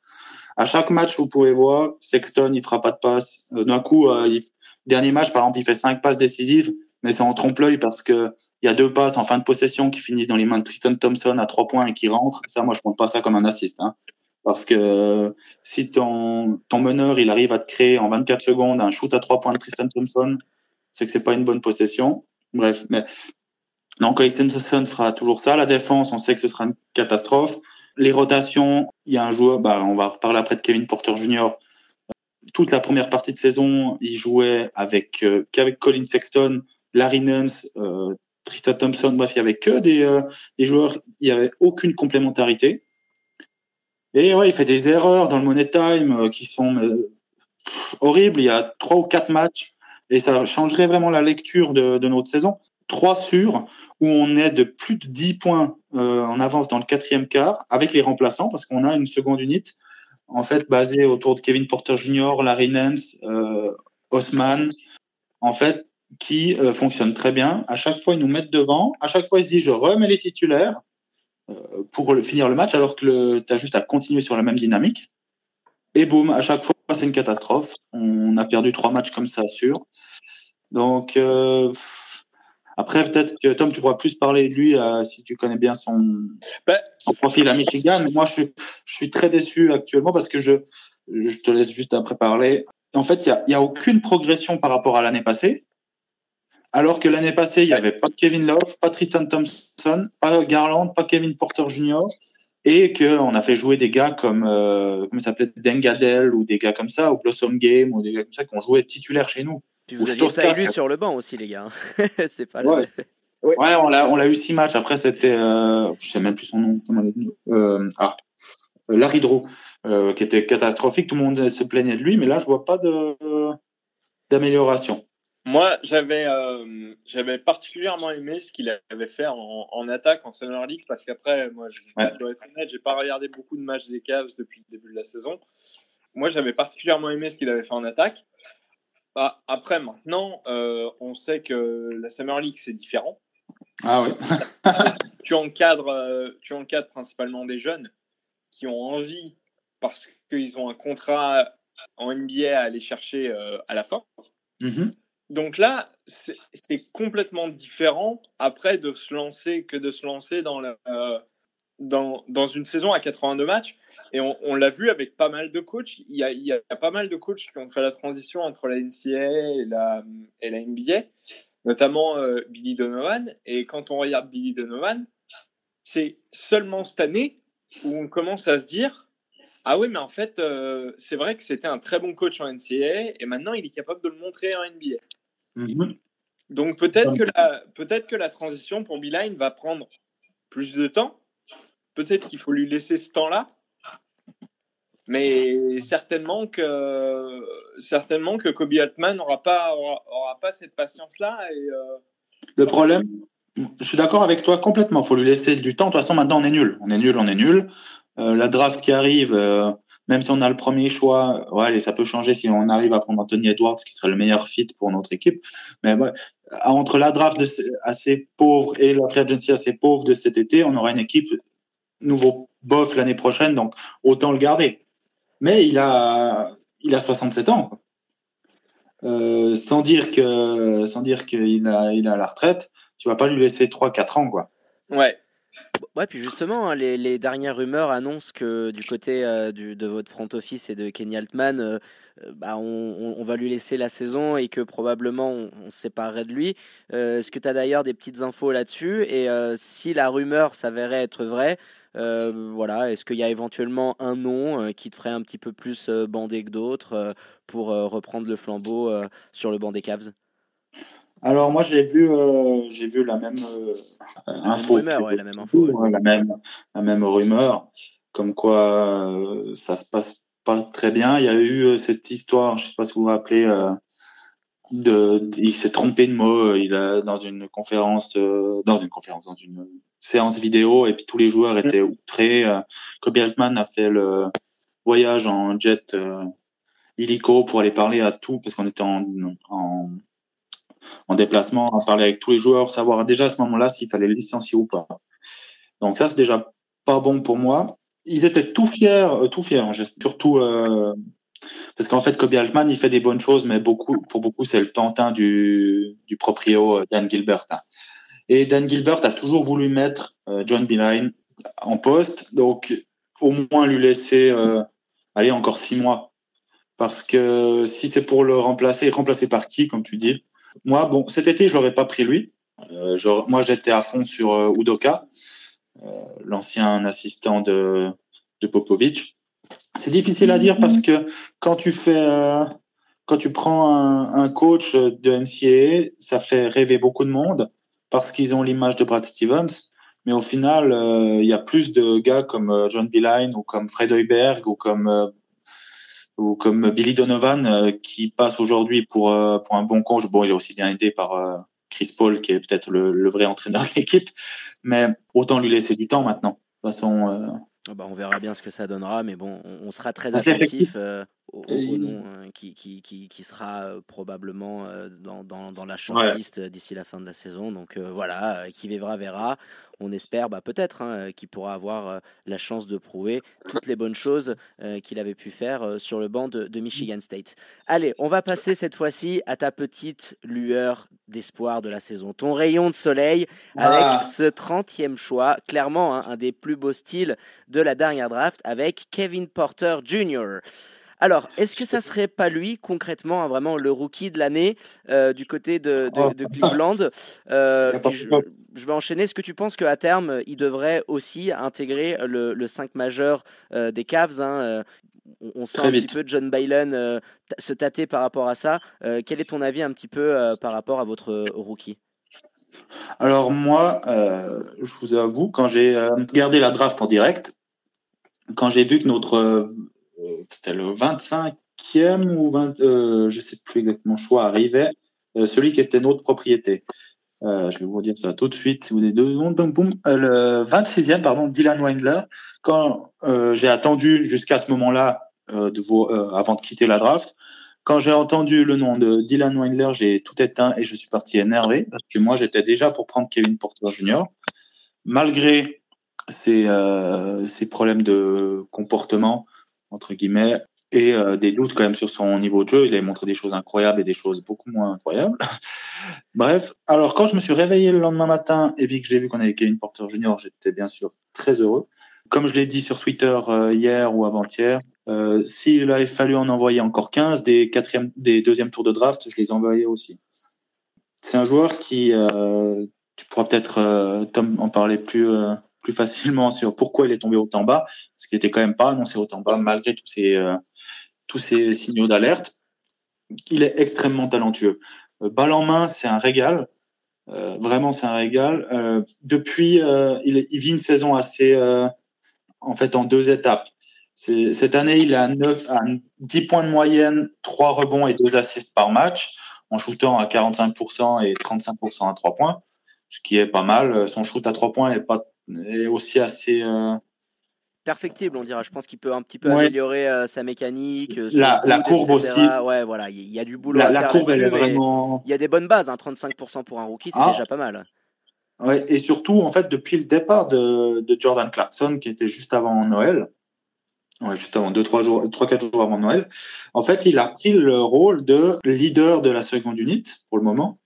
À chaque match, vous pouvez voir, Sexton, il fera pas de passe. Euh, D'un coup, euh, il- dernier match, par exemple, il fait cinq passes décisives, mais c'est en trompe-l'œil parce que il y a deux passes en fin de possession qui finissent dans les mains de Tristan Thompson à trois points et qui rentrent. Ça, moi, je compte pas ça comme un assist, hein. Parce que si ton, ton meneur, il arrive à te créer en 24 secondes un shoot à trois points de Tristan Thompson, c'est que c'est pas une bonne possession. Bref, mais donc Alexander Thompson fera toujours ça. La défense, on sait que ce sera une catastrophe. Les rotations, il y a un joueur, bah, on va reparler après de Kevin Porter Jr. Toute la première partie de saison, il jouait avec euh, qu'avec Colin Sexton, Larry Nance, euh, Tristan Thompson. Bref, il y avait que des, euh, des joueurs. Il y avait aucune complémentarité. Et ouais, il fait des erreurs dans le money time euh, qui sont horribles. Il y a trois ou quatre matchs et ça changerait vraiment la lecture de, de notre saison. Trois sur où on est de plus de 10 points euh, en avance dans le quatrième quart avec les remplaçants parce qu'on a une seconde unité en fait basée autour de Kevin Porter Jr., Larry Nance, euh, Osman, en fait qui euh, fonctionne très bien. À chaque fois, ils nous mettent devant. À chaque fois, ils se disent je remets les titulaires euh, pour finir le match alors que tu as juste à continuer sur la même dynamique. Et boum, à chaque fois, c'est une catastrophe. On a perdu trois matchs comme ça, sûr. Donc, après, peut-être que Tom, tu pourras plus parler de lui euh, si tu connais bien son, Ben, son profil à Michigan. Moi, je suis, je suis très déçu actuellement parce que je, je te laisse juste après parler. En fait, il n'y a, aucune progression par rapport à l'année passée. Alors que l'année passée, il n'y avait pas Kevin Love, pas Tristan Thompson, pas Garland, pas Kevin Porter Jr. Et qu'on a fait jouer des gars comme, euh, comment s'appelait, Dengadel ou des gars comme ça, ou Blossom Game, ou des gars comme ça qui ont joué titulaire chez nous. Puis Ou vous aviez Tylus quoi. sur le banc aussi les gars. c'est pas Ouais. Ouais, on l'a, on l'a eu six matchs. Après, c'était, euh, je sais même plus son nom. comment. Euh, ah, euh, Larry Drew, euh, qui était catastrophique. Tout le monde se plaignait de lui, mais là, je vois pas de d'amélioration. Moi, j'avais euh, j'avais particulièrement aimé ce qu'il avait fait en, en attaque en Summer League parce qu'après, moi, je, Ouais. je dois être honnête, j'ai pas regardé beaucoup de matchs des Cavs depuis le début de la saison. Moi, j'avais particulièrement aimé ce qu'il avait fait en attaque. Bah, après, maintenant, euh, on sait que la Summer League c'est différent. Ah oui. Tu encadres, euh, tu encadres principalement des jeunes qui ont envie parce qu'ils ont un contrat en NBA à aller chercher euh, à la fin. Mhm. Donc là, c'est c'est complètement différent après de se lancer que de se lancer dans, la, euh, dans, dans une saison à 82 matchs. Et on, on l'a vu avec pas mal de coachs. Il y, a, il y a pas mal de coachs qui ont fait la transition entre la NCAA et la, et la NBA, notamment euh, Billy Donovan. Et quand on regarde Billy Donovan, c'est seulement cette année où on commence à se dire Ah oui, mais en fait, euh, c'est vrai que c'était un très bon coach en NCAA et maintenant il est capable de le montrer en NBA. Mhm. Donc peut-être que, la, peut-être que la transition pour Beeline va prendre plus de temps. Peut-être qu'il faut lui laisser ce temps-là. Mais certainement que, certainement que Kobe Altman n'aura pas, aura, pas cette patience-là. Et, Le problème, je suis d'accord avec toi complètement. Il faut lui laisser du temps. De toute façon, maintenant, on est nul. On est nul, on est nul. la draft qui arrive, même si on a le premier choix, ouais, ça peut changer si on arrive à prendre Anthony Edwards, qui serait le meilleur fit pour notre équipe. Mais entre la draft assez pauvre et la free agency assez pauvre de cet été, on aura une équipe nouveau bof l'année prochaine, donc autant le garder. Mais il a, il a 67 ans. Euh, sans dire que, sans dire qu'il a, il a la retraite, tu vas pas lui laisser 3-4 ans, quoi. Ouais. Ouais, puis justement, hein, les, les, dernières rumeurs annoncent que du côté euh, du, de votre front office et de Kenny Altman, euh, bah, on, on, va lui laisser la saison et que probablement on, on se séparerait de lui. Est-ce que tu as d'ailleurs des petites infos là-dessus? Et si la rumeur s'avérait être vraie, voilà, est-ce qu'il y a éventuellement un nom qui te ferait un petit peu plus bander que d'autres pour reprendre le flambeau sur le banc des Cavs? Alors moi j'ai vu euh, j'ai vu la même euh, info, rumeur, ouais, la même info, la même la même rumeur comme quoi euh, ça se passe pas très bien. Il y a eu cette histoire, je sais pas si vous vous rappelez, de, il s'est trompé de mot. Il a dans une conférence, dans une conférence, dans une séance vidéo, et puis tous les joueurs étaient outrés. Kobe Altman a fait le voyage en jet illico pour aller parler à tout parce qu'on était en, en en déplacement, à parler avec tous les joueurs, savoir déjà à ce moment-là s'il fallait le licencier ou pas. Donc ça, c'est déjà pas bon pour moi. Ils étaient tout fiers, euh, tout fiers, hein, surtout euh, parce qu'en fait, Kobe Altman, il fait des bonnes choses, mais beaucoup, pour beaucoup, c'est le pantin du, du proprio euh, Dan Gilbert. Hein. Et Dan Gilbert a toujours voulu mettre John Beeline en poste, donc au moins lui laisser aller encore six mois. Parce que si c'est pour le remplacer, remplacer par qui, comme tu dis, moi, bon, cet été, je l'aurais pas pris lui. Euh, moi, j'étais à fond sur euh, Udoka, euh, l'ancien assistant de, de Popovic. C'est difficile à dire parce que quand tu fais, euh, quand tu prends un, un, coach de NCAA, ça fait rêver beaucoup de monde parce qu'ils ont l'image de Brad Stevens. Mais au final, il y a plus de gars comme John Beeline ou comme Fred Heuberg ou comme ou comme Billy Donovan euh, qui passe aujourd'hui pour euh, pour un bon coach. Bon, il est aussi bien aidé par euh, Chris Paul qui est peut-être le, le, vrai entraîneur de l'équipe, mais autant lui laisser du temps maintenant. De toute façon. Ah bah on verra bien ce que ça donnera, mais bon, on, sera très attentif au, nom qui, qui, qui, qui, sera probablement dans, dans, dans la shortlist d'ici la fin de la saison. Donc voilà, qui verra verra on espère bah, peut-être hein, qu'il pourra avoir la chance de prouver toutes les bonnes choses euh, qu'il avait pu faire sur le banc de, Michigan State. Allez, on va passer cette fois-ci à ta petite lueur d'espoir de la saison, ton rayon de soleil avec ah. ce 30e choix, clairement hein, un des plus beaux styles de la dernière draft avec Kevin Porter Jr. Alors, est-ce que ça serait pas lui, concrètement, hein, vraiment le rookie de l'année du côté de, de, oh. Cleveland je vais enchaîner. Est-ce que tu penses qu'à terme, il devrait aussi intégrer le, le 5 majeur euh, des Cavs hein, euh, on, sent un petit peu John Bailen euh, se tâter par rapport à ça. quel est ton avis un petit peu par rapport à votre rookie? Alors moi, je vous avoue, quand j'ai regardé la draft en direct, quand j'ai vu que notre c'était le 25e ou 20, je sais plus exactement choix arrivait, celui qui était notre propriété. Euh, je vais vous dire ça tout de suite. Vous avez deux secondes, boum. Euh, le 26e, pardon, Dylan Windler. Quand euh, j'ai attendu jusqu'à ce moment-là, euh, de euh, avant de quitter la draft, quand j'ai entendu le nom de Dylan Windler, j'ai tout éteint et je suis parti énervé parce que moi, j'étais déjà pour prendre Kevin Porter Jr. Malgré ses, ses problèmes de comportement, entre guillemets, et euh, des doutes quand même sur son niveau de jeu. Il avait montré des choses incroyables et des choses beaucoup moins incroyables. Bref, alors quand je me suis réveillé le lendemain matin et que j'ai vu qu'on avait Kevin Porter Jr., j'étais bien sûr très heureux. Comme je l'ai dit sur Twitter euh, hier ou avant-hier, euh, s'il avait fallu en envoyer encore 15 des quatrième, des deuxièmes tours de draft, je les envoyais aussi. C'est un joueur qui, tu pourras peut-être Tom en parler plus plus facilement sur pourquoi il est tombé autant bas, ce qui était quand même pas annoncé autant bas malgré tous ces tous ces signaux d'alerte. Il est extrêmement talentueux. Euh, balle en main, c'est un régal. Euh, vraiment, c'est un régal. Euh, depuis, il, vit une saison assez, en fait, en deux étapes. Cette année, il a 9, à 10 points de moyenne, 3 rebonds et 2 assists par match, en shootant à 45% et 35% à 3 points, ce qui est pas mal. Son shoot à 3 points est, pas, est aussi assez... Euh... Perfectible, on dirait. Je pense qu'il peut un petit peu ouais. améliorer euh, sa mécanique. Euh, la, la courbe aussi. Ouais, voilà, il y, y, a du boulot la, à la faire courbe, elle est vraiment... Il y a des bonnes bases, hein, 35% pour un rookie, c'est Ah. déjà pas mal. Ouais, et surtout, en fait, depuis le départ de, de Jordan Clarkson, qui était juste avant Noël, ouais, juste avant, deux, trois jours, trois, quatre jours avant Noël, en fait, il a pris le rôle de leader de la seconde unit, pour le moment.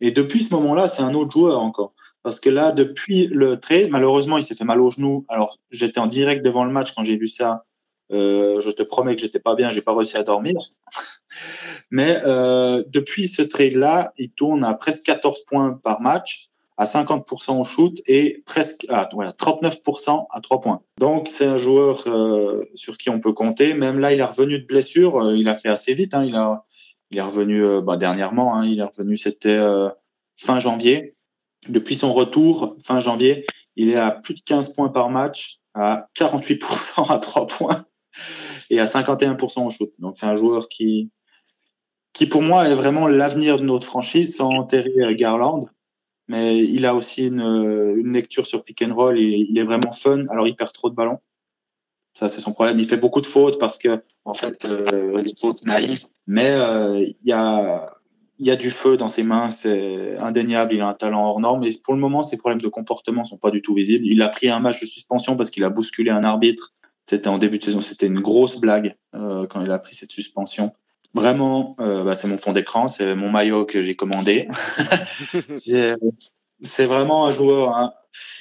Et depuis ce moment-là, c'est un autre joueur encore. Parce que là, depuis le trade, malheureusement, il s'est fait mal au genou. Alors, j'étais en direct devant le match quand j'ai vu ça. Euh, je te promets que j'étais pas bien, j'ai pas réussi à dormir. Mais euh, depuis ce trade-là, il tourne à presque 14 points par match, à 50% au shoot et presque à ouais, 39% à 3 points. Donc c'est un joueur euh, sur qui on peut compter. Même là, il est revenu de blessure, euh, il a fait assez vite. Hein, il a, il est revenu euh, bah, dernièrement. Hein, il est revenu, c'était euh, fin janvier. Depuis son retour fin janvier, il est à plus de 15 points par match, à 48% à 3 points et à 51% au shoot. Donc c'est un joueur qui, qui pour moi est vraiment l'avenir de notre franchise sans enterrer Garland. Mais il a aussi une, une lecture sur pick and roll. Il, il, est vraiment fun. Alors il perd trop de ballons. Ça c'est son problème. Il fait beaucoup de fautes parce que en fait euh, fautes naïves. Mais euh, il y a il y a du feu dans ses mains, c'est indéniable. Il a un talent hors norme. Et pour le moment, ses problèmes de comportement sont pas du tout visibles. Il a pris un match de suspension parce qu'il a bousculé un arbitre. C'était en début de saison. C'était une grosse blague euh, quand il a pris cette suspension. Vraiment, euh, bah, c'est mon fond d'écran, c'est mon maillot que j'ai commandé. c'est vraiment un joueur. Hein.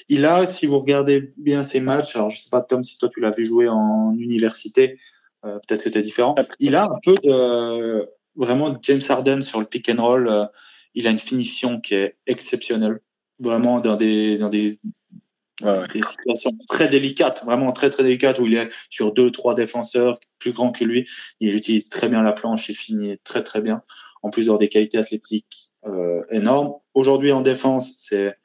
Il a, si vous regardez bien ses matchs, alors je sais pas Tom si toi tu l'as vu jouer en université, euh, peut-être c'était différent. Il a un peu de vraiment James Harden sur le pick and roll. Euh, il a une finition qui est exceptionnelle, vraiment dans des dans des ouais. des situations très délicates, vraiment très très délicates où il est sur deux trois défenseurs plus grands que lui, il utilise très bien la planche et finit très très bien. En plus d'avoir des qualités athlétiques euh, énormes. Aujourd'hui en défense, c'est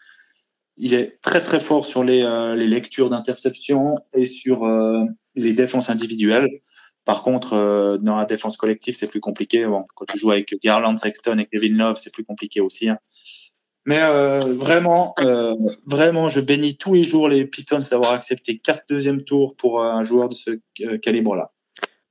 il est très très fort sur les, euh, les lectures d'interception et sur euh, les défenses individuelles. Par contre, euh, dans la défense collective, c'est plus compliqué. Bon, quand tu joues avec Garland, Sexton et Kevin Love, c'est plus compliqué aussi. Hein. Mais euh, vraiment, euh, vraiment, je bénis tous les jours les Pistons d'avoir accepté quatre deuxième tours pour un joueur de ce euh, calibre-là.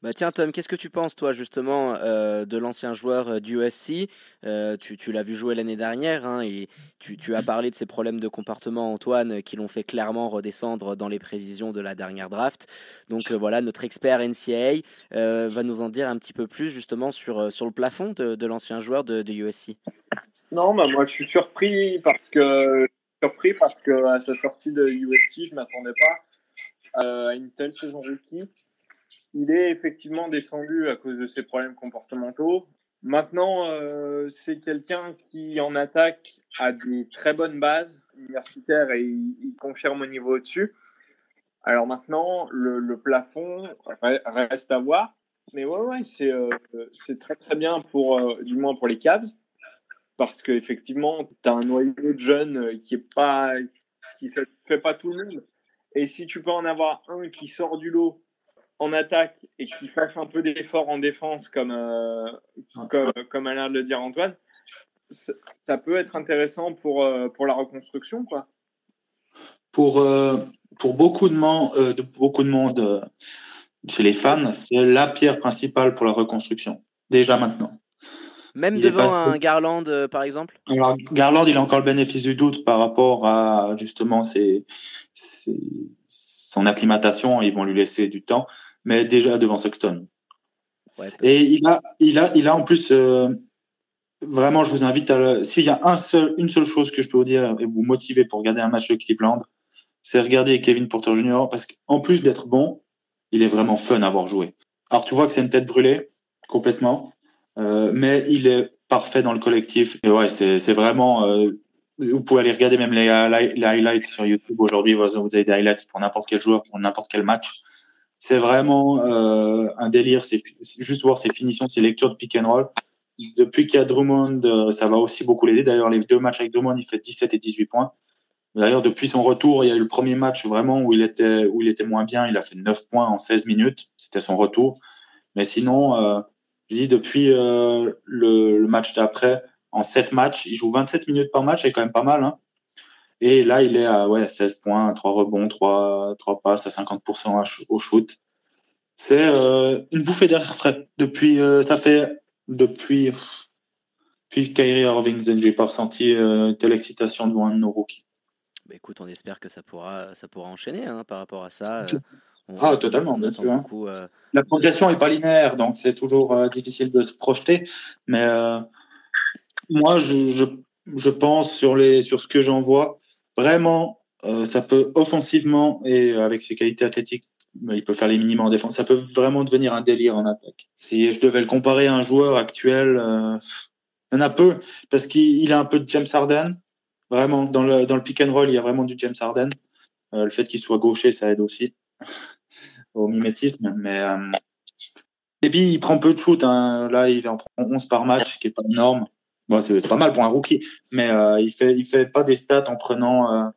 Bah tiens Tom, qu'est-ce que tu penses toi justement euh, de l'ancien joueur du USC euh, Tu, l'as vu jouer l'année dernière hein, et tu, as parlé de ses problèmes de comportement Antoine qui l'ont fait clairement redescendre dans les prévisions de la dernière draft. Donc euh, voilà, notre expert NCAA euh, va nous en dire un petit peu plus justement sur, sur le plafond de, l'ancien joueur de, de, USC. Non, bah moi je suis surpris parce que surpris parce que à sa sortie de USC, je m'attendais pas à une telle saison rookie il est effectivement descendu à cause de ses problèmes comportementaux. Maintenant, euh, c'est quelqu'un qui, en attaque, a des très bonnes bases universitaires et il, confirme au niveau au-dessus. Alors maintenant, le, plafond reste à voir. Mais ouais, ouais, c'est euh, très très bien pour, euh, du moins pour les Cavs. Parce qu'effectivement, tu as un noyau de jeunes qui est pas, satisfait pas tout le monde. Et si tu peux en avoir un qui sort du lot en attaque et qui fasse un peu d'effort en défense, comme, euh, comme, comme a l'air de le dire Antoine, ça peut être intéressant pour, euh, pour la reconstruction. Quoi. Pour, euh, pour beaucoup de, man, de, beaucoup de monde chez les fans, c'est la pierre principale pour la reconstruction, déjà maintenant. Même il devant passé... un Garland, euh, par exemple? Alors, Garland, il a encore le bénéfice du doute par rapport à justement ses, ses, son acclimatation. Ils vont lui laisser du temps, mais déjà devant Sexton. Ouais, Et il a, il a, il a en plus euh, vraiment. Je vous invite à. S'il y a un seul, une seule chose que je peux vous dire et vous motiver pour regarder un match de Cleveland, c'est regarder Kevin Porter Jr. parce qu'en plus d'être bon, il est vraiment fun à avoir joué. Alors tu vois que c'est une tête brûlée complètement. Euh, mais il est parfait dans le collectif. Et ouais, c'est vraiment. Euh, vous pouvez aller regarder même les, les highlights sur YouTube aujourd'hui. Vous avez des highlights pour n'importe quel joueur, pour n'importe quel match. C'est vraiment euh, un délire. C'est juste voir ses finitions, ses lectures de pick and roll. Depuis qu'il y a Drummond, ça va aussi beaucoup l'aider. D'ailleurs, les deux matchs avec Drummond, il fait 17 et 18 points. D'ailleurs, depuis son retour, il y a eu le premier match vraiment où il était, où il était moins bien. Il a fait 9 points en 16 minutes. C'était son retour. Mais sinon, euh, je dis depuis euh, le, le, match d'après, en 7 matchs, il joue 27 minutes par match, c'est quand même pas mal. Hein. Et là, il est à ouais, 16 points, 3 rebonds, 3, 3 passes à 50% au shoot. C'est euh, une bouffée d'air frais. Depuis, euh, ça fait depuis, depuis Kyrie Irving, j'ai pas ressenti euh, telle excitation devant un de nos rookies. Bah écoute, on espère que ça pourra, ça pourra enchaîner hein, par rapport à ça. Euh, on, ah, totalement, bien sûr. Hein. Beaucoup, euh... La progression est pas linéaire, donc c'est toujours euh, difficile de se projeter. Mais euh, moi, je, je, je, pense sur, les, sur ce que j'en vois, vraiment, ça peut offensivement et avec ses qualités athlétiques, il peut faire les minimums en défense. Ça peut vraiment devenir un délire en attaque. Si je devais le comparer à un joueur actuel, il y en a peu, parce qu'il a un peu de James Harden, Vraiment, dans le, dans le pick and roll, il y a vraiment du James Harden. Euh, le fait qu'il soit gaucher, ça aide aussi au mimétisme. Mais, euh... Et puis, il prend peu de shoot. Hein. Là, il en prend 11 par match, ce qui est pas énorme. Bon, c'est pas mal pour un rookie, mais euh, il fait il fait pas des stats en prenant euh,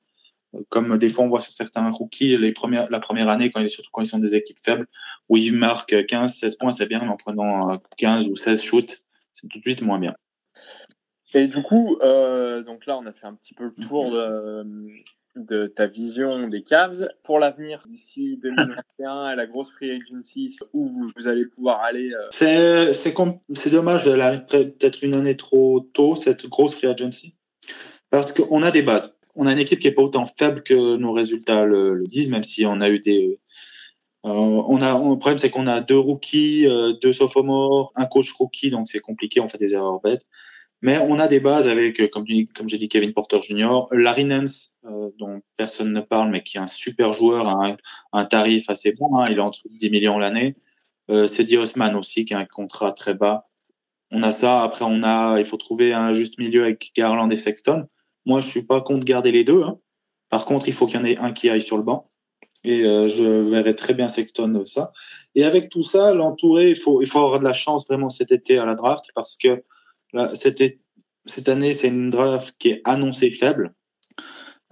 comme des fois on voit sur certains rookies les premières la première année quand surtout quand ils sont des équipes faibles où ils marquent 15 16 points c'est bien mais en prenant 15 ou 16 shoots c'est tout de suite moins bien. Et du coup, euh, donc là, on a fait un petit peu le tour de, de ta vision des Cavs. Pour l'avenir, d'ici 2021, à la grosse free agency, où vous, allez pouvoir aller euh... C'est c'est dommage de peut-être une année trop tôt, cette grosse free agency, parce qu'on a des bases. On a une équipe qui est pas autant faible que nos résultats le, le disent, même si on a eu des... Euh, on a, le problème, c'est qu'on a deux rookies, euh, deux sophomores, un coach rookie, donc c'est compliqué, on fait des erreurs bêtes. Mais on a des bases avec, euh, comme, j'ai dit, Kevin Porter Jr., Larry Nance, euh, dont personne ne parle, mais qui est un super joueur, un, un tarif assez bon, hein, il est en dessous de 10 millions l'année. Euh, Cedi aussi, qui a un contrat très bas. On a ça. Après, on a, il faut trouver un juste milieu avec Garland et Sexton. Moi, je suis pas contre garder les deux. Hein. Par contre, il faut qu'il y en ait un qui aille sur le banc. Et euh, je verrai très bien Sexton ça. Et avec tout ça, l'entourer, il faut, il faut avoir de la chance vraiment cet été à la draft parce que cette, cette année, c'est une draft qui est annoncée faible.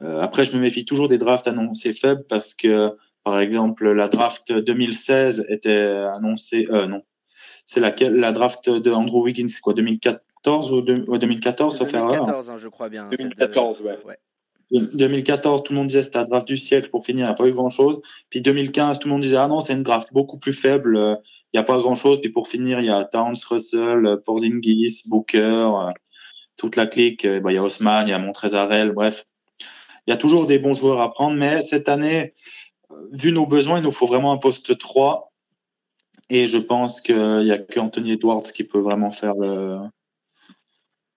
Euh, après, je me méfie toujours des drafts annoncés faibles parce que, par exemple, la draft 2016 était annoncée. Euh, non, c'est laquelle La draft de Andrew Wiggins, quoi, 2014 ou, de, 2014 2014, hein, je crois bien. 2014, ouais. ouais. 2014, tout le monde disait c'était la draft du siècle pour finir, il n'y a pas eu grand chose. Puis 2015, tout le monde disait ah non, c'est une draft beaucoup plus faible, il n'y a pas grand chose. Puis pour finir, il y a Towns, Russell, Porzingis, Booker, toute la clique. Bah, il y a Osman, il y a Montrezarel, bref. Il y a toujours des bons joueurs à prendre, mais cette année, vu nos besoins, il nous faut vraiment un poste 3. Et je pense qu'il n'y a que Anthony Edwards qui peut vraiment faire le,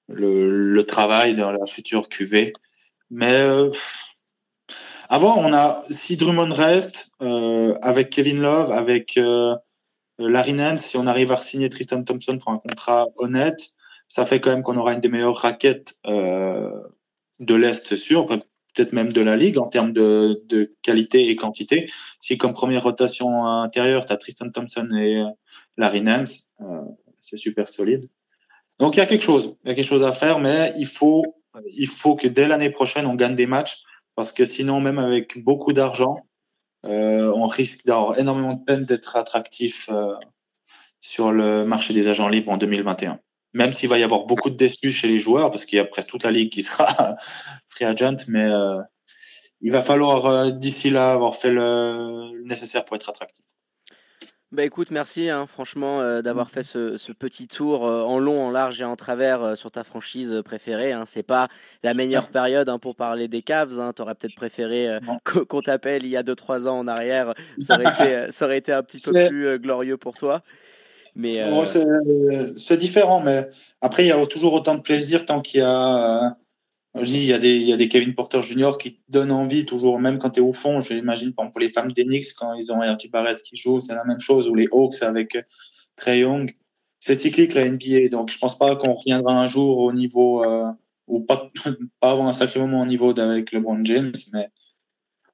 le, le travail dans la future QV. Mais euh, avant, on a si Drummond reste euh, avec Kevin Love, avec euh, Larry Nance, si on arrive à signer Tristan Thompson pour un contrat honnête, ça fait quand même qu'on aura une des meilleures raquettes euh, de l'est, c'est sûr, peut-être même de la ligue en termes de, de, qualité et quantité. Si comme première rotation intérieure, tu as Tristan Thompson et Larry Nance, euh, c'est super solide. Donc il y a quelque chose, il y a quelque chose à faire, mais il faut il faut que dès l'année prochaine, on gagne des matchs parce que sinon, même avec beaucoup d'argent, euh, on risque d'avoir énormément de peine d'être attractif euh, sur le marché des agents libres en 2021. Même s'il va y avoir beaucoup de déçus chez les joueurs, parce qu'il y a presque toute la ligue qui sera free agent, mais euh, il va falloir d'ici là avoir fait le, le nécessaire pour être attractif. Bah écoute, merci hein, franchement euh, d'avoir fait ce, ce, petit tour euh, en long, en large et en travers euh, sur ta franchise préférée. Hein. C'est pas la meilleure période hein, pour parler des Cavs. Hein. T'aurais peut-être préféré qu'on t'appelle il y a 2-3 ans en arrière. Ça aurait été, ça aurait été un petit peu plus glorieux pour toi. Mais c'est différent, mais après il y a toujours autant de plaisir tant qu'il y a je il y, a des, Kevin Porter Jr. qui donnent envie toujours, même quand tu es au fond. J'imagine, par exemple, pour les femmes d'Enix, quand ils ont R.T. Barrett qui joue, c'est la même chose, ou les Hawks avec euh, Trey Young. C'est cyclique, la NBA. Donc, je pense pas qu'on reviendra un jour au niveau, euh, ou pas, pas avoir un sacré moment au niveau d'avec LeBron James, mais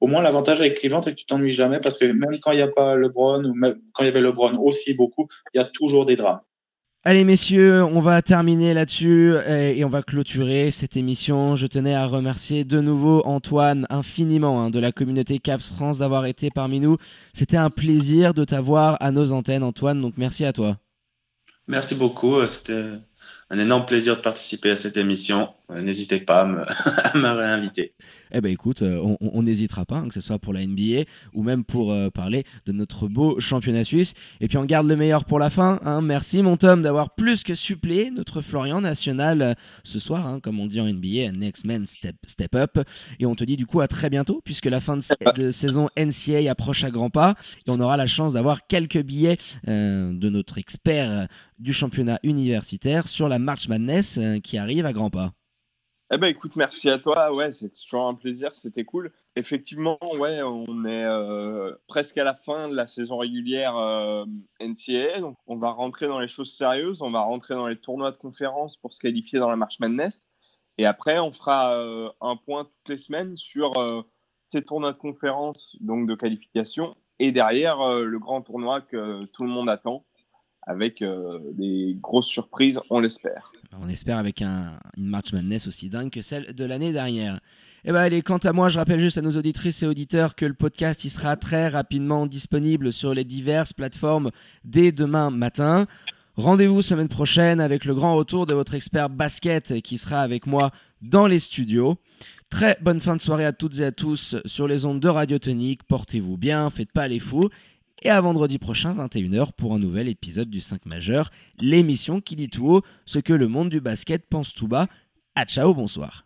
au moins, l'avantage avec Cleveland, c'est que tu t'ennuies jamais parce que même quand il n'y a pas LeBron, ou quand il y avait LeBron aussi beaucoup, il y a toujours des drames. Allez messieurs, on va terminer là-dessus et, on va clôturer cette émission. Je tenais à remercier de nouveau Antoine infiniment hein, de la communauté Cavs France d'avoir été parmi nous. C'était un plaisir de t'avoir à nos antennes Antoine, donc merci à toi. Merci beaucoup, c'était un énorme plaisir de participer à cette émission. N'hésitez pas à me réinviter. Eh ben écoute, euh, on n'hésitera pas, hein, que ce soit pour la NBA ou même pour euh, parler de notre beau championnat suisse. Et puis on garde le meilleur pour la fin. Hein. Merci mon Tom d'avoir plus que suppléé notre Florian national euh, ce soir, hein, comme on dit en NBA, next man step, step up. Et on te dit du coup à très bientôt, puisque la fin de, saison NCA approche à grands pas. Et on aura la chance d'avoir quelques billets de notre expert du championnat universitaire sur la March Madness qui arrive à grands pas. Eh ben écoute, merci à toi. Ouais, c'est toujours un plaisir, c'était cool. Effectivement, ouais, on est euh, presque à la fin de la saison régulière euh, NCAA, donc on va rentrer dans les choses sérieuses, on va rentrer dans les tournois de conférence pour se qualifier dans la March Madness, et après on fera euh, un point toutes les semaines sur ces tournois de conférence, donc de qualification, et derrière le grand tournoi que tout le monde attend, avec des grosses surprises, on l'espère. On espère avec un, une March Madness aussi dingue que celle de l'année dernière. Et eh ben allez, quant à moi, je rappelle juste à nos auditrices et auditeurs que le podcast il sera très rapidement disponible sur les diverses plateformes dès demain matin. Rendez-vous semaine prochaine avec le grand retour de votre expert basket qui sera avec moi dans les studios. Très bonne fin de soirée à toutes et à tous sur les ondes de Radio Tonique. Portez-vous bien, faites pas les fous et à vendredi prochain 21h pour un nouvel épisode du 5 majeur, l'émission qui dit tout haut ce que le monde du basket pense tout bas. À ciao, bonsoir.